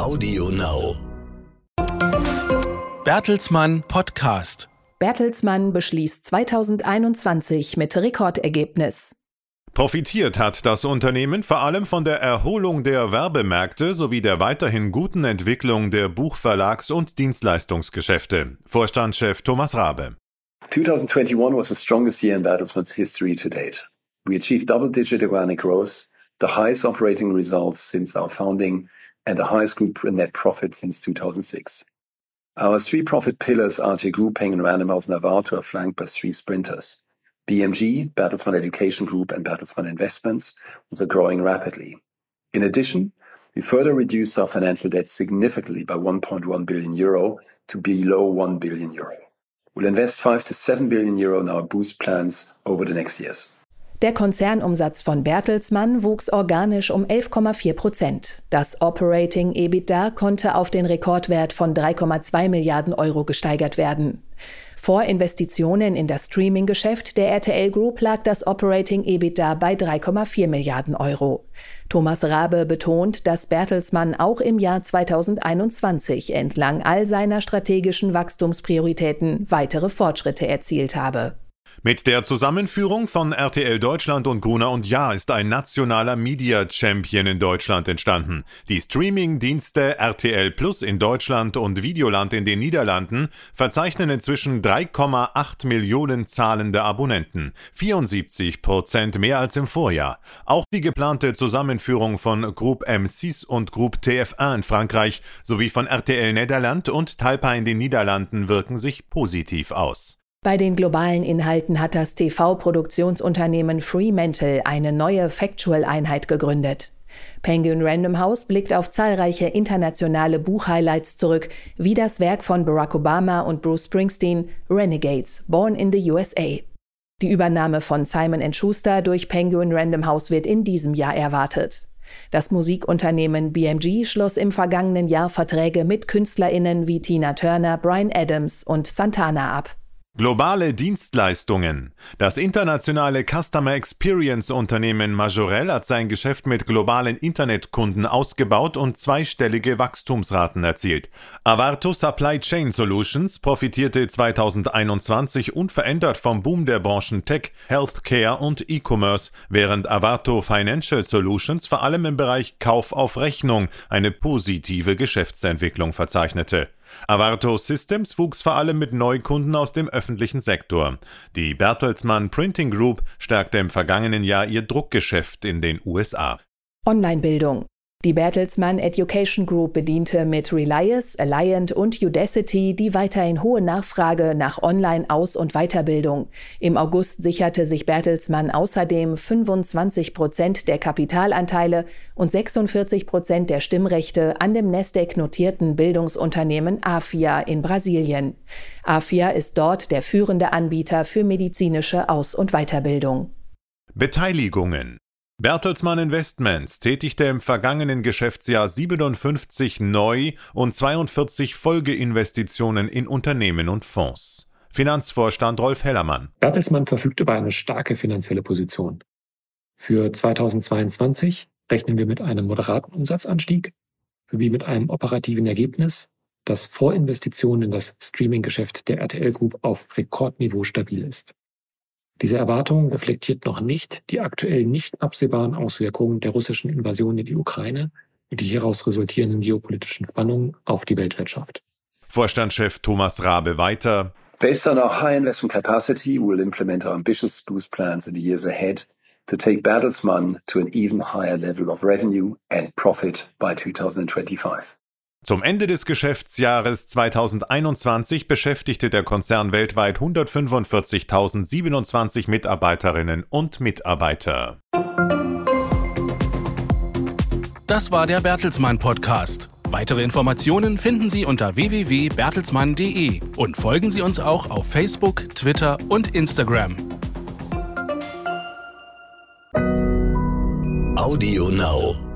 Audio Now. Bertelsmann Podcast. Bertelsmann beschließt 2021 mit Rekordergebnis. Profitiert hat das Unternehmen vor allem von der Erholung der Werbemärkte sowie der weiterhin guten Entwicklung der Buchverlags- und Dienstleistungsgeschäfte. Vorstandschef Thomas Rabe. 2021 was the strongest year in Bertelsmann's history to date. We achieved double-digit organic growth, the highest operating results since our founding, and the highest group in net profit since 2006. Our three profit pillars, RT Group, Penguin Random House, Navarro, are flanked by three sprinters. BMG, Bertelsmann Education Group, and Bertelsmann Investments, which are growing rapidly. In addition, we further reduced our financial debt significantly by 1.1 billion euro to below 1 billion euro. We'll invest 5 to 7 billion euro in our boost plans over the next years. Der Konzernumsatz von Bertelsmann wuchs organisch um 11,4 Prozent. Das Operating EBITDA konnte auf den Rekordwert von 3,2 Milliarden Euro gesteigert werden. Vor Investitionen in das Streaming-Geschäft der RTL Group lag das Operating EBITDA bei 3,4 Milliarden Euro. Thomas Rabe betont, dass Bertelsmann auch im Jahr 2021 entlang all seiner strategischen Wachstumsprioritäten weitere Fortschritte erzielt habe. Mit der Zusammenführung von RTL Deutschland und Gruner und Ja ist ein nationaler Media Champion in Deutschland entstanden. Die Streaming-Dienste RTL Plus in Deutschland und Videoland in den Niederlanden verzeichnen inzwischen 3,8 Millionen zahlende Abonnenten, 74 Prozent mehr als im Vorjahr. Auch die geplante Zusammenführung von Groupe M6 und Groupe TF1 in Frankreich sowie von RTL Nederland und Talpa in den Niederlanden wirken sich positiv aus. Bei den globalen Inhalten hat das TV-Produktionsunternehmen Fremantle eine neue Factual-Einheit gegründet. Penguin Random House blickt auf zahlreiche internationale Buchhighlights zurück, wie das Werk von Barack Obama und Bruce Springsteen, Renegades, Born in the USA. Die Übernahme von Simon Schuster durch Penguin Random House wird in diesem Jahr erwartet. Das Musikunternehmen BMG schloss im vergangenen Jahr Verträge mit KünstlerInnen wie Tina Turner, Brian Adams und Santana ab. Globale Dienstleistungen. Das internationale Customer Experience Unternehmen Majorel hat sein Geschäft mit globalen Internetkunden ausgebaut und zweistellige Wachstumsraten erzielt. Avarto Supply Chain Solutions profitierte 2021 unverändert vom Boom der Branchen Tech, Healthcare und E-Commerce, während Avarto Financial Solutions vor allem im Bereich Kauf auf Rechnung eine positive Geschäftsentwicklung verzeichnete. Avarto Systems wuchs vor allem mit Neukunden aus dem öffentlichen Sektor. Die Bertelsmann Printing Group stärkte im vergangenen Jahr ihr Druckgeschäft in den USA. Online-Bildung. Die Bertelsmann Education Group bediente mit Relias, Alliant und Udacity die weiterhin hohe Nachfrage nach Online-Aus- und Weiterbildung. Im August sicherte sich Bertelsmann außerdem 25 Prozent der Kapitalanteile und 46 Prozent der Stimmrechte an dem Nasdaq notierten Bildungsunternehmen AFIA in Brasilien. AFIA ist dort der führende Anbieter für medizinische Aus- und Weiterbildung. Beteiligungen Bertelsmann Investments tätigte im vergangenen Geschäftsjahr 57 Neu- und 42 Folgeinvestitionen in Unternehmen und Fonds. Finanzvorstand Rolf Hellermann. Bertelsmann verfügt über eine starke finanzielle Position. Für 2022 rechnen wir mit einem moderaten Umsatzanstieg sowie mit einem operativen Ergebnis, das vor Investitionen in das Streaming-Geschäft der RTL Group auf Rekordniveau stabil ist. Diese Erwartung reflektiert noch nicht die aktuell nicht absehbaren Auswirkungen der russischen Invasion in die Ukraine und die hieraus resultierenden geopolitischen Spannungen auf die Weltwirtschaft. Vorstandschef Thomas Rabe weiter. Based on our high investment capacity, we'll implement our ambitious boost plans in the years ahead to take Bertelsmann to an even higher level of revenue and profit by 2025. Zum Ende des Geschäftsjahres 2021 beschäftigte der Konzern weltweit 145.027 Mitarbeiterinnen und Mitarbeiter. Das war der Bertelsmann Podcast. Weitere Informationen finden Sie unter www.bertelsmann.de und folgen Sie uns auch auf Facebook, Twitter und Instagram. Audio Now.